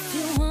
If you want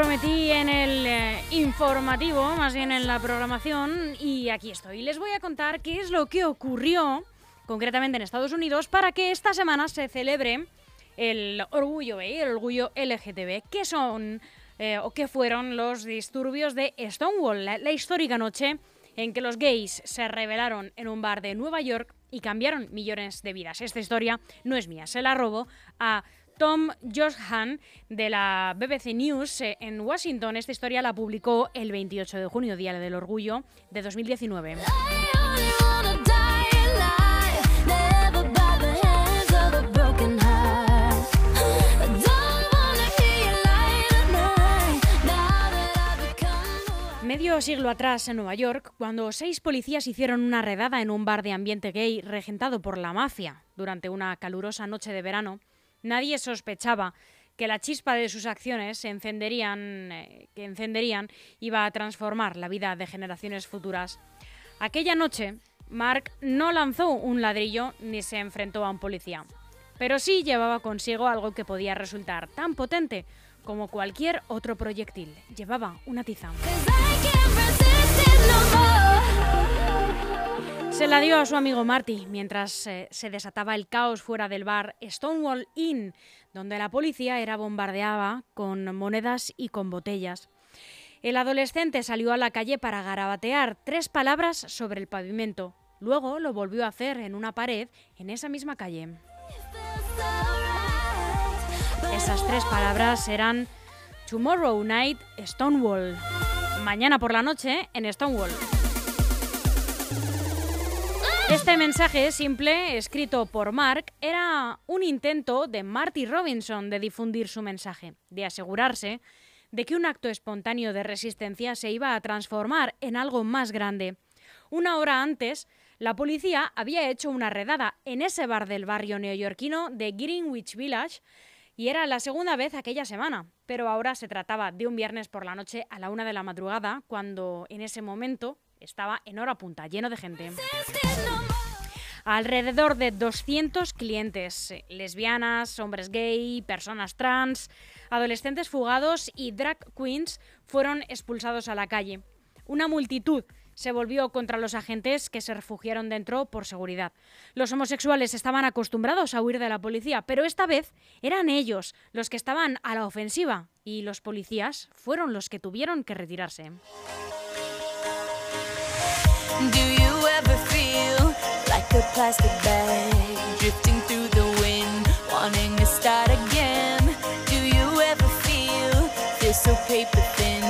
prometí en el eh, informativo, más bien en la programación, y aquí estoy. Les voy a contar qué es lo que ocurrió, concretamente en Estados Unidos, para que esta semana se celebre el orgullo gay, el orgullo LGTB. ¿Qué son eh, o qué fueron los disturbios de Stonewall, la, la histórica noche en que los gays se rebelaron en un bar de Nueva York y cambiaron millones de vidas? Esta historia no es mía, se la robo a Tom Joshan de la BBC News eh, en Washington. Esta historia la publicó el 28 de junio, Día del Orgullo de 2019. I only wanna die alive, never by the hands of a broken heart. I don't wanna hear you lie tonight. Now that I've become who I Medio siglo atrás, en Nueva York, cuando seis policías hicieron una redada en un bar de ambiente gay regentado por la mafia durante una calurosa noche de verano, nadie sospechaba que la chispa de sus acciones se encenderían, eh, que encenderían iba a transformar la vida de generaciones futuras. Aquella noche, Mark no lanzó un ladrillo ni se enfrentó a un policía, pero sí llevaba consigo algo que podía resultar tan potente como cualquier otro proyectil. Llevaba una tiza. Se la dio a su amigo Marty mientras eh, se desataba el caos fuera del bar Stonewall Inn, donde la policía era bombardeada con monedas y con botellas. El adolescente salió a la calle para garabatear tres palabras sobre el pavimento. Luego lo volvió a hacer en una pared en esa misma calle. Esas tres palabras eran Tomorrow Night Stonewall. Mañana por la noche en Stonewall. Este mensaje simple, escrito por Mark, era un intento de Marty Robinson de difundir su mensaje, de asegurarse de que un acto espontáneo de resistencia se iba a transformar en algo más grande. Una hora antes, la policía había hecho una redada en ese bar del barrio neoyorquino de Greenwich Village y era la segunda vez aquella semana, pero ahora se trataba de un viernes por la noche a la una de la madrugada, cuando en ese momento estaba en hora punta, lleno de gente. Alrededor de 200 clientes, eh, lesbianas, hombres gay, personas trans, adolescentes fugados y drag queens fueron expulsados a la calle. Una multitud se volvió contra los agentes que se refugiaron dentro por seguridad. Los homosexuales estaban acostumbrados a huir de la policía, pero esta vez eran ellos los que estaban a la ofensiva y los policías fueron los que tuvieron que retirarse. Do you ever feel like a plastic bag drifting through the wind, wanting to start again? Do you ever feel feel so paper thin,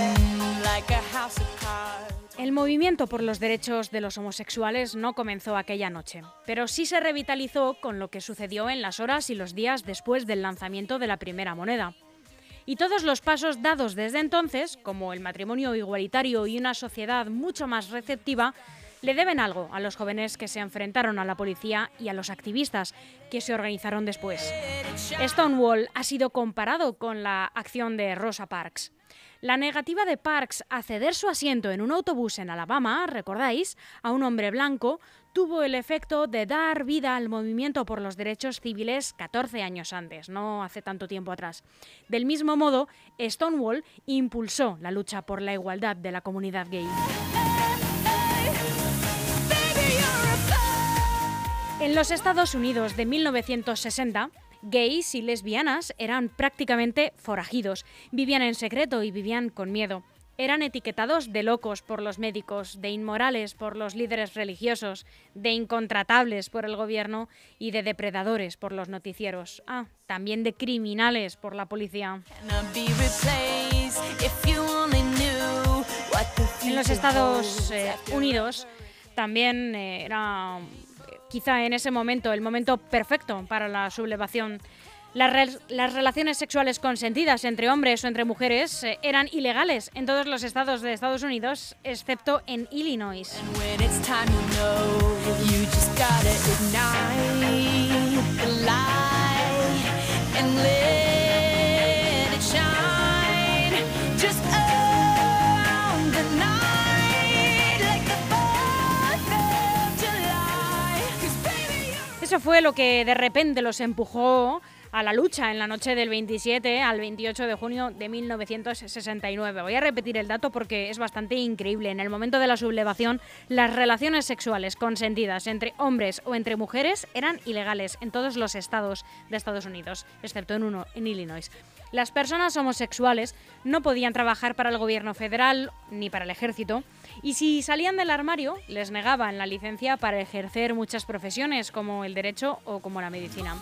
like a house of cards? El movimiento por los derechos de los homosexuales no comenzó aquella noche, pero sí se revitalizó con lo que sucedió en las horas y los días después del lanzamiento de la primera moneda. Y todos los pasos dados desde entonces, como el matrimonio igualitario y una sociedad mucho más receptiva, le deben algo a los jóvenes que se enfrentaron a la policía y a los activistas que se organizaron después. Stonewall ha sido comparado con la acción de Rosa Parks. La negativa de Parks a ceder su asiento en un autobús en Alabama, recordáis, a un hombre blanco, tuvo el efecto de dar vida al movimiento por los derechos civiles 14 años antes, no hace tanto tiempo atrás. Del mismo modo, Stonewall impulsó la lucha por la igualdad de la comunidad gay. En los Estados Unidos de 1960, gays y lesbianas eran prácticamente forajidos, vivían en secreto y vivían con miedo. Eran etiquetados de locos por los médicos, de inmorales por los líderes religiosos, de incontratables por el gobierno y de depredadores por los noticieros. Ah, también de criminales por la policía. En los Estados eh, Unidos también eh, era eh, quizá en ese momento el momento perfecto para la sublevación. Las, rel- las relaciones sexuales consentidas entre hombres o entre mujeres eh, eran ilegales en todos los estados de Estados Unidos, excepto en Illinois. Eso fue lo que de repente los empujó a la lucha en la noche del 27 al 28 de junio de 1969. Voy a repetir el dato porque es bastante increíble. En el momento de la sublevación, las relaciones sexuales consentidas entre hombres o entre mujeres eran ilegales en todos los estados de Estados Unidos, excepto en uno, en Illinois. Las personas homosexuales no podían trabajar para el gobierno federal ni para el ejército y si salían del armario les negaban la licencia para ejercer muchas profesiones como el derecho o como la medicina.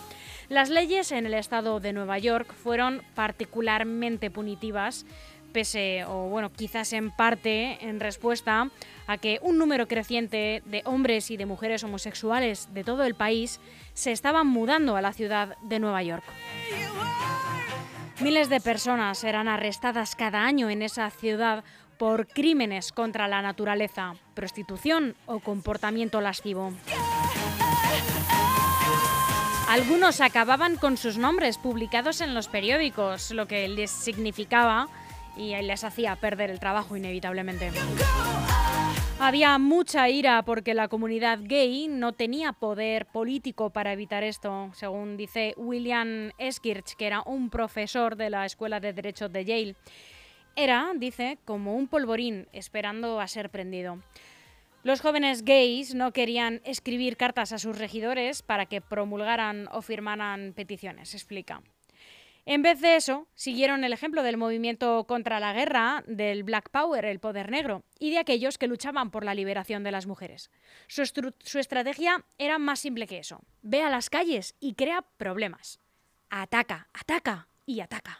Las leyes en el estado de Nueva York fueron particularmente punitivas pese o bueno, quizás en parte en respuesta a que un número creciente de hombres y de mujeres homosexuales de todo el país se estaban mudando a la ciudad de Nueva York. Miles de personas eran arrestadas cada año en esa ciudad por crímenes contra la naturaleza, prostitución o comportamiento lascivo. Algunos acababan con sus nombres publicados en los periódicos, lo que les significaba y les hacía perder el trabajo inevitablemente. Había mucha ira porque la comunidad gay no tenía poder político para evitar esto, según dice William Eskirch, que era un profesor de la Escuela de Derecho de Yale. Era, dice, como un polvorín esperando a ser prendido. Los jóvenes gays no querían escribir cartas a sus regidores para que promulgaran o firmaran peticiones, explica. En vez de eso, siguieron el ejemplo del movimiento contra la guerra, del Black Power, el poder negro, y de aquellos que luchaban por la liberación de las mujeres. Su, estrategia era más simple que eso. Ve a las calles y crea problemas. Ataca, ataca y ataca.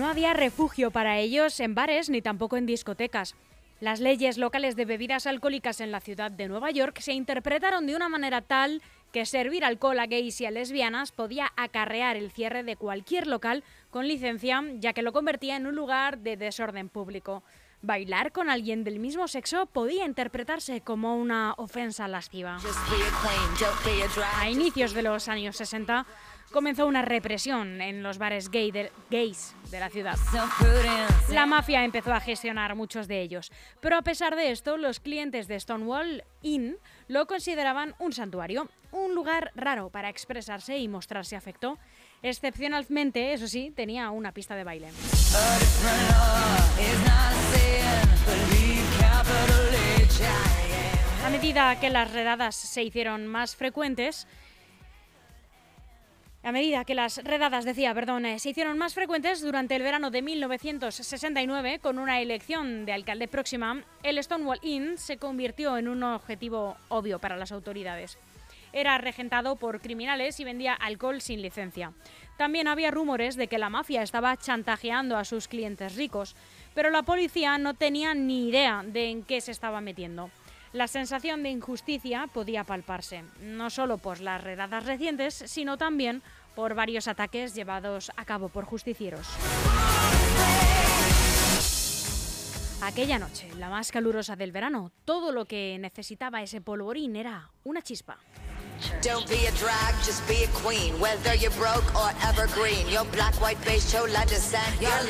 No había refugio para ellos en bares ni tampoco en discotecas. Las leyes locales de bebidas alcohólicas en la ciudad de Nueva York se interpretaron de una manera tal que servir alcohol a gays y a lesbianas podía acarrear el cierre de cualquier local con licencia, ya que lo convertía en un lugar de desorden público. Bailar con alguien del mismo sexo podía interpretarse como una ofensa lasciva. A inicios de los años 60 comenzó una represión en los bares gay de- gays de la ciudad. La mafia empezó a gestionar muchos de ellos, pero a pesar de esto, los clientes de Stonewall Inn lo consideraban un santuario, un lugar raro para expresarse y mostrarse afecto. Excepcionalmente, eso sí, tenía una pista de baile. A medida que las redadas se hicieron más frecuentes, a medida que las redadas, decía, perdón, eh, se hicieron más frecuentes durante el verano de 1969, con una elección de alcalde próxima, el Stonewall Inn se convirtió en un objetivo obvio para las autoridades. Era regentado por criminales y vendía alcohol sin licencia. También había rumores de que la mafia estaba chantajeando a sus clientes ricos, pero la policía no tenía ni idea de en qué se estaba metiendo. La sensación de injusticia podía palparse, no solo por las redadas recientes, sino también por varios ataques llevados a cabo por justicieros. Aquella noche, la más calurosa del verano, todo lo que necesitaba ese polvorín era una chispa. Don't be a drag, just be a queen. Whether you're broke or evergreen, black, white,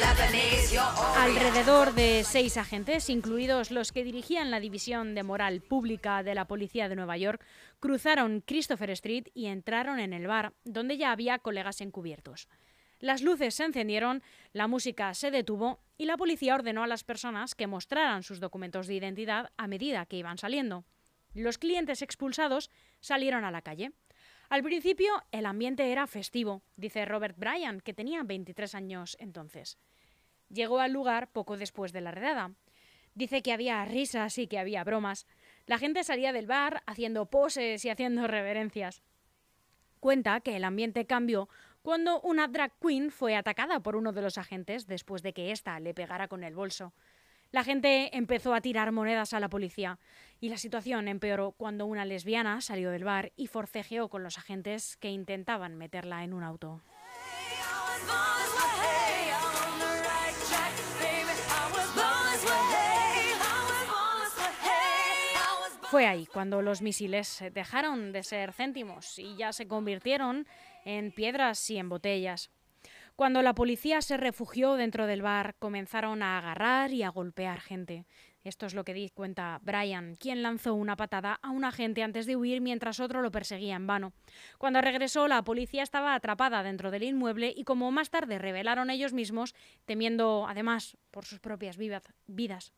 Lebanese. Alrededor de seis agentes, incluidos los que dirigían la división de moral pública de la policía de Nueva York, cruzaron Christopher Street y entraron en el bar, donde ya había colegas encubiertos. Las luces se encendieron, la música se detuvo y la policía ordenó a las personas que mostraran sus documentos de identidad a medida que iban saliendo. Los clientes expulsados salieron a la calle. Al principio el ambiente era festivo, dice Robert Bryan, que tenía 23 años entonces. Llegó al lugar poco después de la redada. Dice que había risas y que había bromas. La gente salía del bar haciendo poses y haciendo reverencias. Cuenta que el ambiente cambió cuando una drag queen fue atacada por uno de los agentes después de que ésta le pegara con el bolso. La gente empezó a tirar monedas a la policía y la situación empeoró cuando una lesbiana salió del bar y forcejeó con los agentes que intentaban meterla en un auto. Fue ahí cuando los misiles dejaron de ser céntimos y ya se convirtieron en piedras y en botellas. Cuando la policía se refugió dentro del bar, comenzaron a agarrar y a golpear gente. Esto es lo que di cuenta Brian, quien lanzó una patada a un agente antes de huir mientras otro lo perseguía en vano. Cuando regresó, la policía estaba atrapada dentro del inmueble y, como más tarde revelaron ellos mismos, temiendo además por sus propias vidas.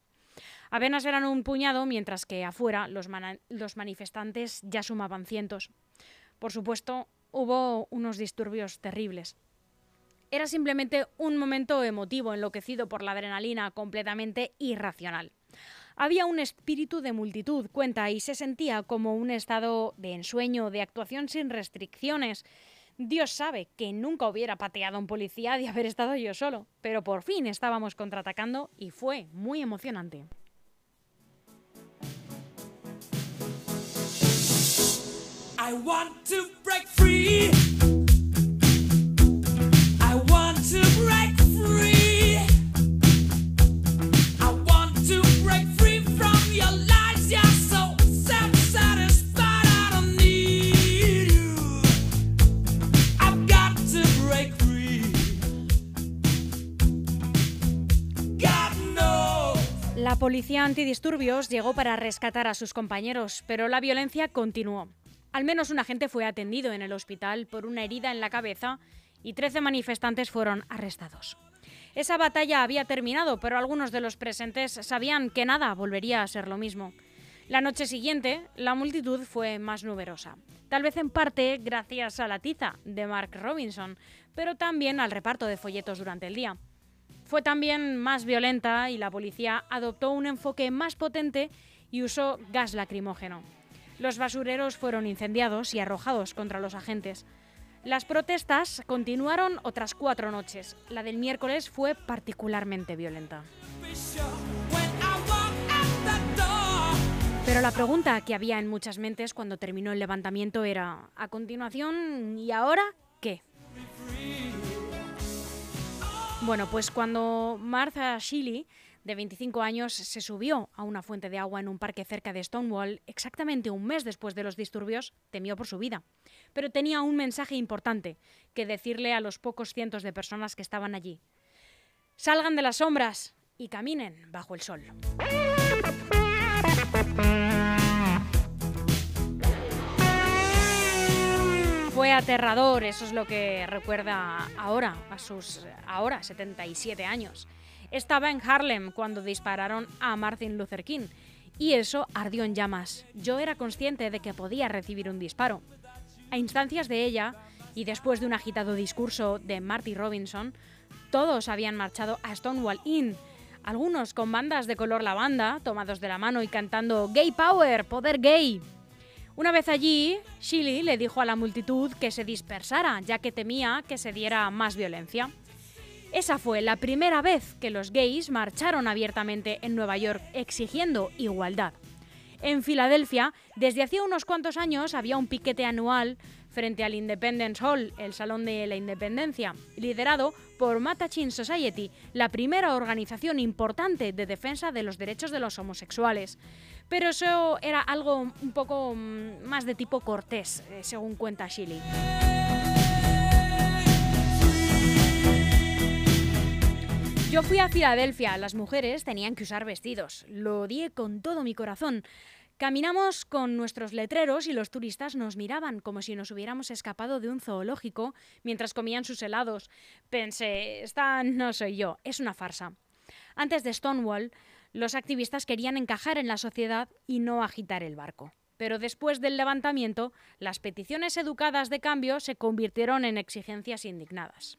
Apenas eran un puñado, mientras que afuera los, los manifestantes ya sumaban cientos. Por supuesto, hubo unos disturbios terribles. Era simplemente un momento emotivo enloquecido por la adrenalina completamente irracional. Había un espíritu de multitud, cuenta, y se sentía como un estado de ensueño, de actuación sin restricciones. Dios sabe que nunca hubiera pateado a un policía de haber estado yo solo, pero por fin estábamos contraatacando y fue muy emocionante. I want to break free. La policía antidisturbios llegó para rescatar a sus compañeros, pero la violencia continuó. Al menos un agente fue atendido en el hospital por una herida en la cabeza y 13 manifestantes fueron arrestados. Esa batalla había terminado, pero algunos de los presentes sabían que nada volvería a ser lo mismo. La noche siguiente, la multitud fue más numerosa, tal vez en parte gracias a la tiza de Mark Robinson, pero también al reparto de folletos durante el día. Fue también más violenta y la policía adoptó un enfoque más potente y usó gas lacrimógeno. Los basureros fueron incendiados y arrojados contra los agentes. Las protestas continuaron otras cuatro noches. La del miércoles fue particularmente violenta. Pero la pregunta que había en muchas mentes cuando terminó el levantamiento era, a continuación, ¿y ahora qué? Bueno, pues cuando Martha Shealy, de 25 años, se subió a una fuente de agua en un parque cerca de Stonewall, exactamente un mes después de los disturbios, temió por su vida. Pero tenía un mensaje importante que decirle a los pocos cientos de personas que estaban allí. Salgan de las sombras y caminen bajo el sol. Fue aterrador, eso es lo que recuerda ahora, a sus ahora 77 años. Estaba en Harlem cuando dispararon a Martin Luther King y eso ardió en llamas. Yo era consciente de que podía recibir un disparo. A instancias de ella y después de un agitado discurso de Marty Robinson, todos habían marchado a Stonewall Inn, algunos con bandas de color lavanda, tomados de la mano y cantando Gay Power, poder gay. Una vez allí, Shealy le dijo a la multitud que se dispersara, ya que temía que se diera más violencia. Esa fue la primera vez que los gays marcharon abiertamente en Nueva York exigiendo igualdad. En Filadelfia, desde hacía unos cuantos años había un piquete anual frente al Independence Hall, el Salón de la Independencia, liderado por Mattachine Society, la primera organización importante de defensa de los derechos de los homosexuales. Pero eso era algo un poco mm, más de tipo cortés, eh, según cuenta Shiley. Yo fui a Filadelfia, las mujeres tenían que usar vestidos. Lo odié con todo mi corazón. Caminamos con nuestros letreros y los turistas nos miraban como si nos hubiéramos escapado de un zoológico mientras comían sus helados. Pensé, esta no soy yo, es una farsa. Antes de Stonewall, los activistas querían encajar en la sociedad y no agitar el barco. Pero después del levantamiento, las peticiones educadas de cambio se convirtieron en exigencias indignadas.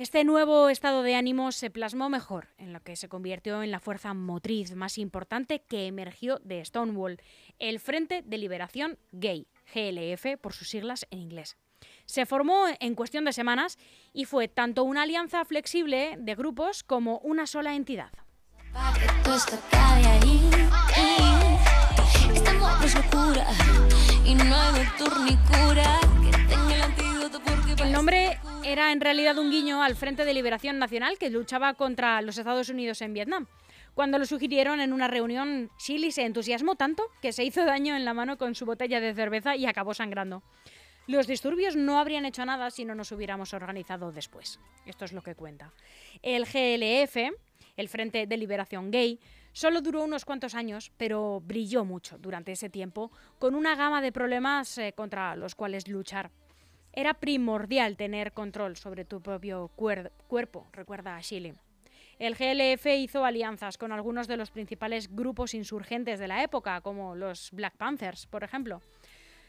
Este nuevo estado de ánimo se plasmó mejor en lo que se convirtió en la fuerza motriz más importante que emergió de Stonewall, el Frente de Liberación Gay, GLF por sus siglas en inglés. Se formó en cuestión de semanas y fue tanto una alianza flexible de grupos como una sola entidad. El nombre era en realidad un guiño al Frente de Liberación Nacional que luchaba contra los Estados Unidos en Vietnam. Cuando lo sugirieron en una reunión, Chili se entusiasmó tanto que se hizo daño en la mano con su botella de cerveza y acabó sangrando. Los disturbios no habrían hecho nada si no nos hubiéramos organizado después. Esto es lo que cuenta. El GLF, el Frente de Liberación Gay, solo duró unos cuantos años, pero brilló mucho durante ese tiempo, con una gama de problemas eh, contra los cuales luchar. Era primordial tener control sobre tu propio cuer- cuerpo, recuerda a Chile. El GLF hizo alianzas con algunos de los principales grupos insurgentes de la época, como los Black Panthers, por ejemplo.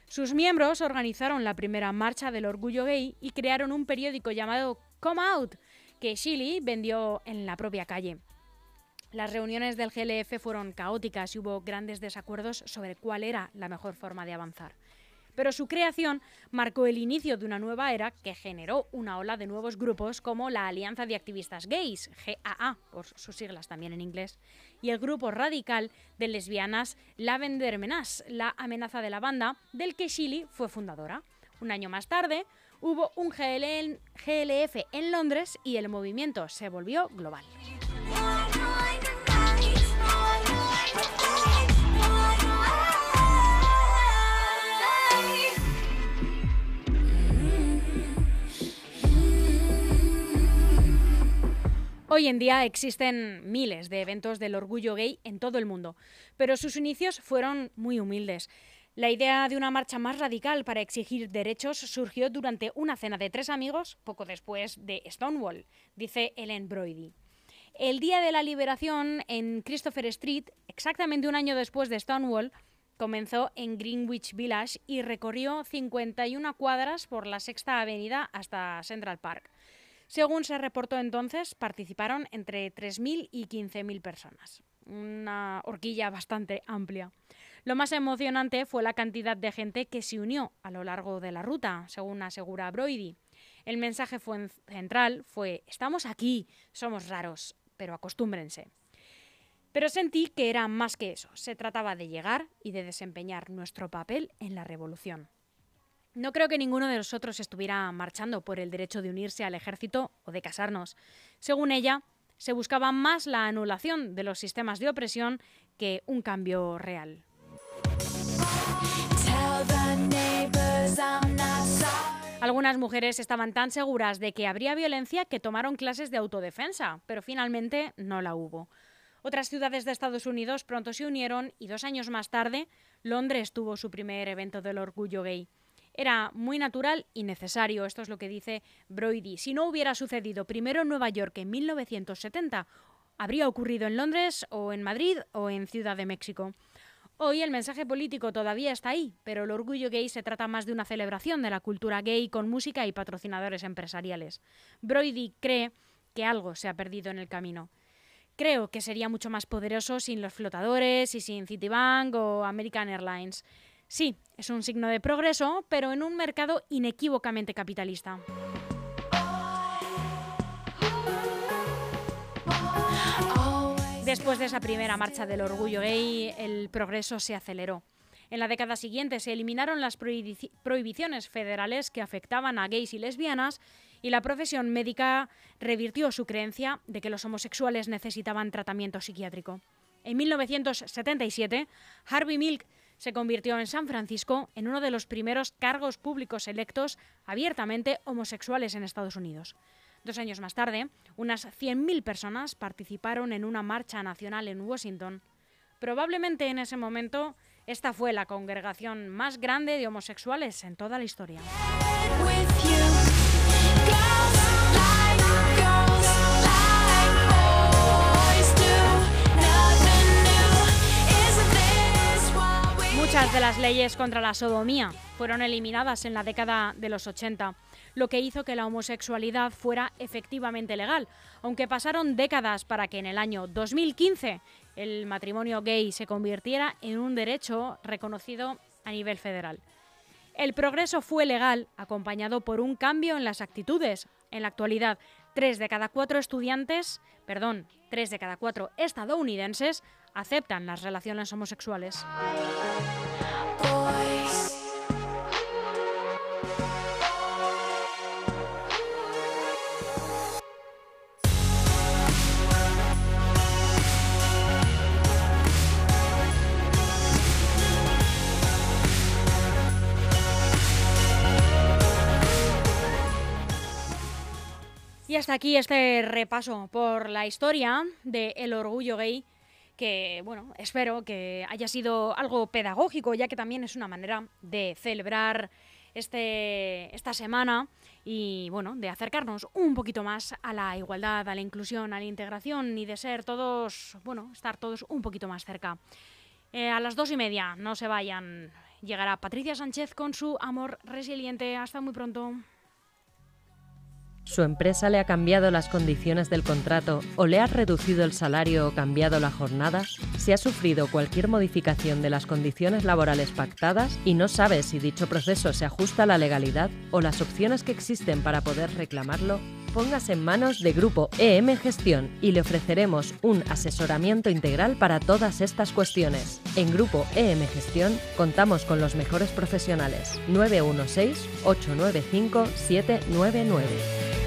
Sus miembros organizaron la primera marcha del orgullo gay y crearon un periódico llamado Come Out, que Chile vendió en la propia calle. Las reuniones del GLF fueron caóticas y hubo grandes desacuerdos sobre cuál era la mejor forma de avanzar. Pero su creación marcó el inicio de una nueva era que generó una ola de nuevos grupos como la Alianza de Activistas Gays, GAA, por sus siglas también en inglés, y el grupo radical de lesbianas Lavender Menace, la amenaza de la banda, del que Shiley fue fundadora. Un año más tarde hubo un GL GLF en Londres y el movimiento se volvió global. Hoy en día existen miles de eventos del orgullo gay en todo el mundo, pero sus inicios fueron muy humildes. La idea de una marcha más radical para exigir derechos surgió durante una cena de tres amigos poco después de Stonewall, dice Ellen Brody. El día de la liberación en Christopher Street, exactamente un año después de Stonewall, comenzó en Greenwich Village y recorrió 51 cuadras por la Sexta Avenida hasta Central Park. Según se reportó entonces, participaron entre 3.000 y 15.000 personas. Una horquilla bastante amplia. Lo más emocionante fue la cantidad de gente que se unió a lo largo de la ruta, según asegura Brody. El mensaje fue central fue, estamos aquí, somos raros, pero acostúmbrense. Pero sentí que era más que eso, se trataba de llegar y de desempeñar nuestro papel en la revolución. No creo que ninguno de nosotros estuviera marchando por el derecho de unirse al ejército o de casarnos. Según ella, se buscaba más la anulación de los sistemas de opresión que un cambio real. Algunas mujeres estaban tan seguras de que habría violencia que tomaron clases de autodefensa, pero finalmente no la hubo. Otras ciudades de Estados Unidos pronto se unieron y dos años más tarde, Londres tuvo su primer evento del orgullo gay. Era muy natural y necesario, esto es lo que dice Brody. Si no hubiera sucedido primero en Nueva York en 1970, habría ocurrido en Londres o en Madrid o en Ciudad de México. Hoy el mensaje político todavía está ahí, pero el orgullo gay se trata más de una celebración de la cultura gay con música y patrocinadores empresariales. Brody cree que algo se ha perdido en el camino. Creo que sería mucho más poderoso sin los flotadores y sin Citibank o American Airlines. Sí, es un signo de progreso, pero en un mercado inequívocamente capitalista. Después de esa primera marcha del orgullo gay, el progreso se aceleró. En la década siguiente se eliminaron las prohibici- prohibiciones federales que afectaban a gays y lesbianas y la profesión médica revirtió su creencia de que los homosexuales necesitaban tratamiento psiquiátrico. En 1977, Harvey Milk se convirtió en San Francisco en uno de los primeros cargos públicos electos abiertamente homosexuales en Estados Unidos. Dos años más tarde, unas 100.000 personas participaron en una marcha nacional en Washington. Probablemente en ese momento esta fue la congregación más grande de homosexuales en toda la historia. Muchas de las leyes contra la sodomía fueron eliminadas en la década de los 80, lo que hizo que la homosexualidad fuera efectivamente legal, aunque pasaron décadas para que en el año 2015 el matrimonio gay se convirtiera en un derecho reconocido a nivel federal. El progreso fue legal, acompañado por un cambio en las actitudes. En la actualidad, tres de cada cuatro estudiantes, perdón, tres de cada cuatro estadounidenses aceptan las relaciones homosexuales. Y hasta aquí este repaso por la historia del orgullo gay, que bueno, espero que haya sido algo pedagógico, ya que también es una manera de celebrar este, esta semana y bueno, de acercarnos un poquito más a la igualdad, a la inclusión, a la integración y de ser todos, bueno, estar todos un poquito más cerca. Eh, a las dos y media, no se vayan. Llegará Patricia Sánchez con su amor resiliente. Hasta muy pronto. ¿Su empresa le ha cambiado las condiciones del contrato o le ha reducido el salario o cambiado la jornada? Si ha sufrido cualquier modificación de las condiciones laborales pactadas y no sabe si dicho proceso se ajusta a la legalidad o las opciones que existen para poder reclamarlo, póngase en manos de Grupo EM Gestión y le ofreceremos un asesoramiento integral para todas estas cuestiones. En Grupo EM Gestión contamos con los mejores profesionales. 916 895 799.